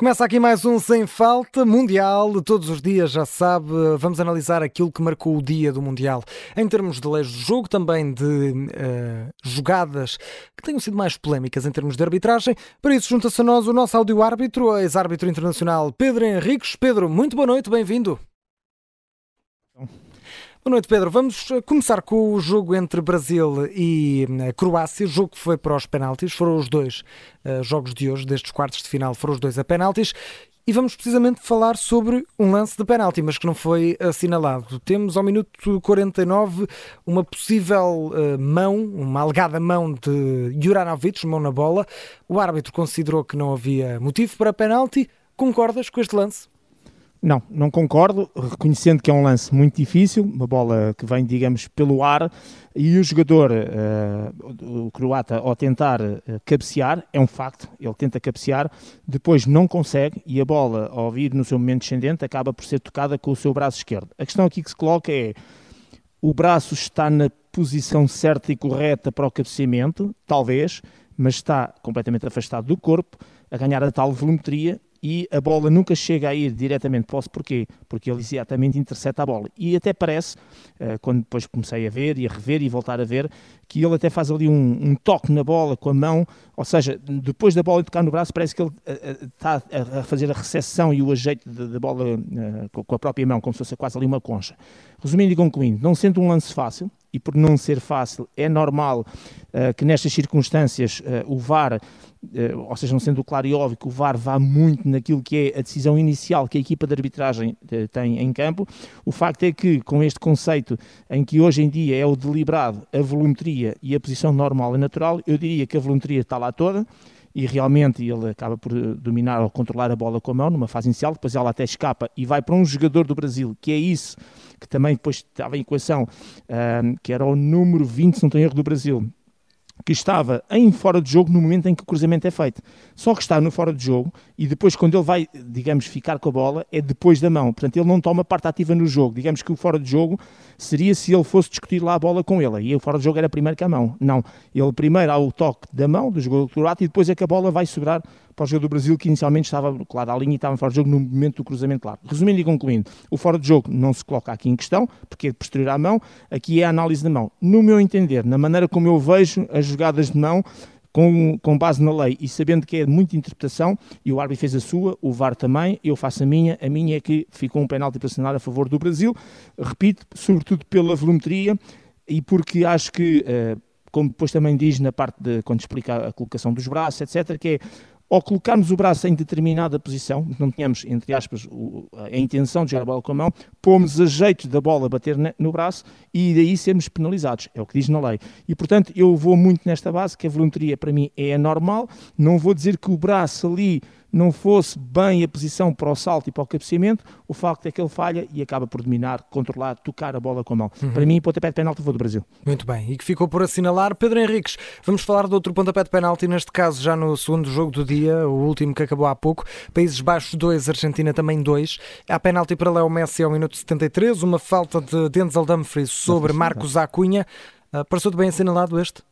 Começa aqui mais um Sem Falta Mundial. Todos os dias, já sabe, vamos analisar aquilo que marcou o dia do Mundial. Em termos de leis de jogo, também de uh, jogadas que tenham sido mais polémicas em termos de arbitragem. Para isso, junta-se a nós o nosso áudio-árbitro, ex-árbitro internacional Pedro Henriques. Pedro, muito boa noite, bem-vindo. Boa noite, Pedro. Vamos eh, começar com o jogo entre Brasil e eh, Croácia. Jogo que foi para os penaltis. Foram os dois uh, jogos de hoje, destes quartos de final, foram os dois a penaltis. E vamos precisamente falar sobre um lance de penalti, mas que não foi assinalado. Temos ao minuto 49 uma possível uh, mão, uma alegada mão de Juranovic, mão na bola. O árbitro considerou que não havia motivo para penalti. Concordas com este lance? Não, não concordo, reconhecendo que é um lance muito difícil, uma bola que vem, digamos, pelo ar, e o jogador, uh, o croata, ao tentar uh, cabecear, é um facto, ele tenta cabecear, depois não consegue, e a bola, ao vir no seu momento descendente, acaba por ser tocada com o seu braço esquerdo. A questão aqui que se coloca é, o braço está na posição certa e correta para o cabeceamento, talvez, mas está completamente afastado do corpo, a ganhar a tal volumetria, e a bola nunca chega a ir diretamente para o porquê? Porque ele exatamente intercepta a bola. E até parece, eh, quando depois comecei a ver e a rever e voltar a ver, que ele até faz ali um, um toque na bola com a mão, ou seja, depois da bola tocar no braço, parece que ele está eh, eh, a fazer a recepção e o ajeite da bola com a própria mão, como se fosse quase ali uma concha. Resumindo e concluindo, não sendo um lance fácil, e por não ser fácil, é normal uh, que nestas circunstâncias uh, o VAR, uh, ou seja, não sendo claro e óbvio que o VAR vá muito naquilo que é a decisão inicial que a equipa de arbitragem tem em campo, o facto é que com este conceito em que hoje em dia é o deliberado, a volumetria e a posição normal e natural, eu diria que a volumetria está lá toda, e realmente ele acaba por dominar ou controlar a bola com a mão numa fase inicial, depois ela até escapa e vai para um jogador do Brasil, que é isso que também depois estava em equação, uh, que era o número 20, se não tenho erro, do Brasil, que estava em fora de jogo no momento em que o cruzamento é feito. Só que está no fora de jogo e depois, quando ele vai, digamos, ficar com a bola, é depois da mão. Portanto, ele não toma parte ativa no jogo. Digamos que o fora de jogo seria se ele fosse discutir lá a bola com ele. E o fora de jogo era primeiro que a mão. Não. Ele primeiro há o toque da mão do jogador croata e depois é que a bola vai sobrar para o jogador do Brasil que inicialmente estava colado à linha e estava fora de jogo no momento do cruzamento lá. Resumindo e concluindo, o fora de jogo não se coloca aqui em questão, porque é posterior à mão, aqui é a análise da mão. No meu entender, na maneira como eu vejo as jogadas de mão, com, com base na lei e sabendo que é muita interpretação, e o árbitro fez a sua, o VAR também, eu faço a minha, a minha é que ficou um penalti para a favor do Brasil, repito, sobretudo pela volumetria e porque acho que, eh, como depois também diz na parte de quando explica a colocação dos braços, etc., que é ao colocarmos o braço em determinada posição, não tínhamos, entre aspas, a intenção de jogar a bola com a mão, pomos a jeito da bola bater no braço e daí sermos penalizados. É o que diz na lei. E, portanto, eu vou muito nesta base, que a voluntaria para mim é anormal. Não vou dizer que o braço ali não fosse bem a posição para o salto e para o cabeceamento, o facto é que ele falha e acaba por dominar, controlar, tocar a bola com a mão. Uhum. Para mim, pontapé de penalti foi do Brasil. Muito bem, e que ficou por assinalar. Pedro Henriques, vamos falar de outro pontapé de penalti, neste caso já no segundo jogo do dia, o último que acabou há pouco. Países Baixos 2, Argentina também 2. Há penalti para Léo Messi ao minuto 73, uma falta de Denzel Dumfries sobre Marcos Acunha. Uh, Pareceu-te bem assinalado este?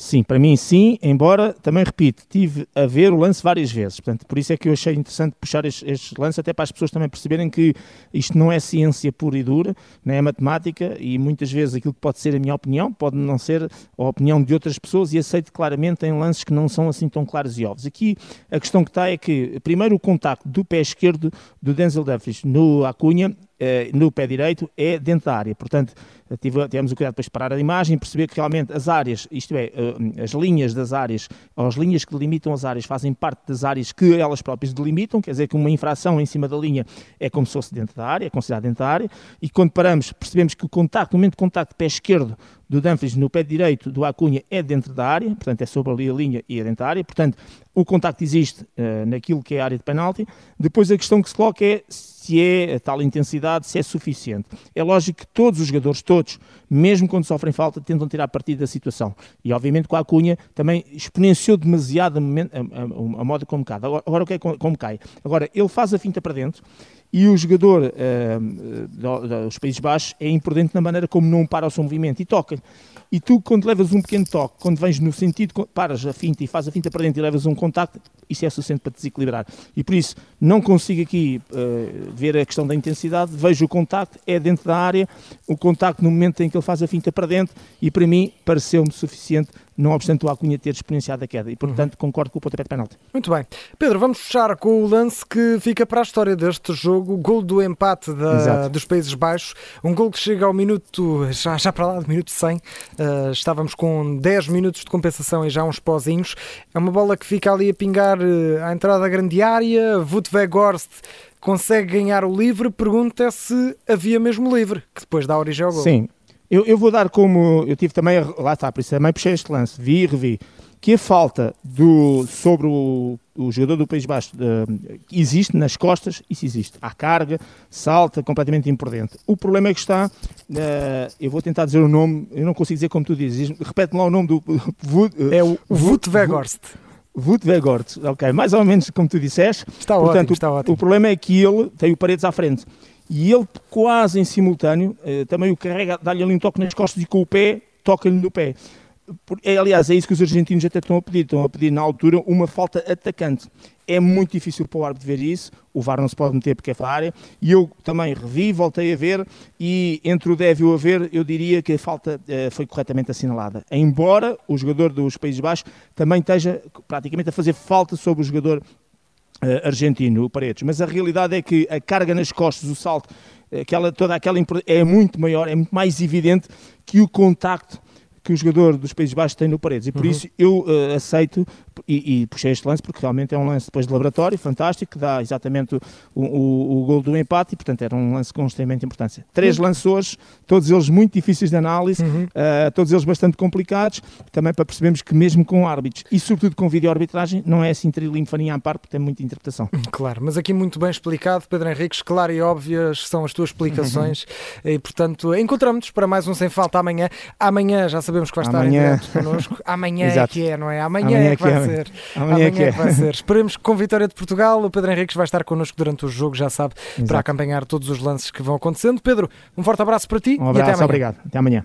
Sim, para mim sim, embora, também repito, tive a ver o lance várias vezes, portanto, por isso é que eu achei interessante puxar este, lance, até para as pessoas também perceberem que isto não é ciência pura e dura, não é matemática, e muitas vezes aquilo que pode ser a minha opinião, pode não ser a opinião de outras pessoas, e aceito claramente em lances que não são assim tão claros e óbvios. Aqui a questão que está é que, primeiro, o contacto do pé esquerdo do Denzel Dumfries no Acunha no pé direito é dentro da área. Portanto, tivemos o cuidado para parar a imagem e perceber que realmente as áreas, isto é, eh, as linhas das áreas, ou as linhas que delimitam as áreas, fazem parte das áreas que elas próprias delimitam, quer dizer que uma infração em cima da linha é como se fosse dentro da área, é considerado dentro da área, e quando paramos, percebemos que o contacto, o momento de contacto de pé esquerdo do Dumfries no pé direito do Acunha é dentro da área, portanto é sobre ali a linha e é dentro da área, portanto o contacto existe uh, naquilo que é a área de penalti. Depois a questão que se coloca é se é a tal intensidade, se é suficiente. É lógico que todos os jogadores, todos, mesmo quando sofrem falta, tentam tirar partido da situação. E obviamente com a Acunha também exponenciou demasiado a, a, a, a moda como cai. Agora, agora o que é como cai? Agora ele faz a finta para dentro E o jogador uh, dos Países Baixos é imprudente na maneira como não para o seu movimento e toca. E tu, quando levas um pequeno toque, quando vens no sentido, paras a finta e fazes a finta para dentro e levas um contacto, isso é suficiente para desequilibrar. E por isso, não consigo aqui uh, ver a questão da intensidade, vejo o contacto, é dentro da área, o contacto no momento em que ele faz a finta para dentro, e para mim pareceu-me suficiente não obstante o Acunha ter experienciado a queda. E, portanto, uhum. concordo com o pontapé de penalti. Muito bem. Pedro, vamos fechar com o lance que fica para a história deste jogo, o gol do empate da, dos Países Baixos, um gol que chega ao minuto, já, já para lá do minuto 100, uh, estávamos com 10 minutos de compensação e já uns pozinhos. É uma bola que fica ali a pingar uh, à entrada da grande área, Wutvegorst consegue ganhar o livre, pergunta se havia mesmo livre, que depois dá origem ao gol. Sim, eu, eu, vou dar como. Eu tive também. Lá está, por isso também puxei este lance, vi e revi. Que a falta do, sobre o, o jogador do País Baixo uh, existe nas costas, isso existe. Há carga, salta, completamente imprudente. O problema é que está. Uh, eu vou tentar dizer o nome, eu não consigo dizer como tu dizes. Repete-me lá o nome do. Uh, é o Vut Vegorst. Vut Vegorst, ok, mais ou menos como tu disseste. Está Portanto, ótimo, está ótimo. O problema é que ele tem o Paredes à frente e ele quase em simultâneo eh, também o carrega, dá-lhe ali um toque nas costas e com o pé toca-lhe no pé. É, aliás, é isso que os argentinos até estão a pedir. Estão a pedir na altura uma falta atacante. É muito difícil para o árbitro ver isso. O VAR não se pode meter porque é para a área. E eu também revi, voltei a ver. E entre o deve e o haver, eu diria que a falta uh, foi corretamente assinalada. Embora o jogador dos Países Baixos também esteja praticamente a fazer falta sobre o jogador argentino, o Paredes, mas a realidade é que a carga nas costas, o salto, aquela, toda aquela é muito maior, é muito mais evidente que o contacto que o jogador dos Países Baixos tem no Paredes. E por uhum. isso eu uh, aceito e, e, puxei este lance porque realmente é um lance depois de laboratório, fantástico, que dá exatamente o, o, o gol do empate e, portanto, era um lance com extremamente importância. Três uhum. lanços, todos eles muito difíceis de análise, uhum. uh, todos eles bastante complicados, também para percebermos que mesmo com árbitros e sobretudo com vídeo-arbitragem, não é assim trilimpo nem a par, porque tem muita interpretação. Claro, mas aqui muito bem explicado, Pedro Henriques, claro e óbvias são as tuas explicações uhum. e, portanto, encontramos-nos para mais um Sem Falta amanhã. Amanhã já sabemos que vai estar amanhã... em connosco. Amanhã é que é, não é? Amanhã, amanhã é que vai é Amanhã, Amanhã é que é. vai ser. Esperemos que com vitória de Portugal, o Pedro Henriques vai estar connosco durante o jogo, já sabe, Exato. para acompanhar todos os lances que vão acontecendo. Pedro, um forte abraço para ti um abraço, e até amanhã. obrigado. Até amanhã.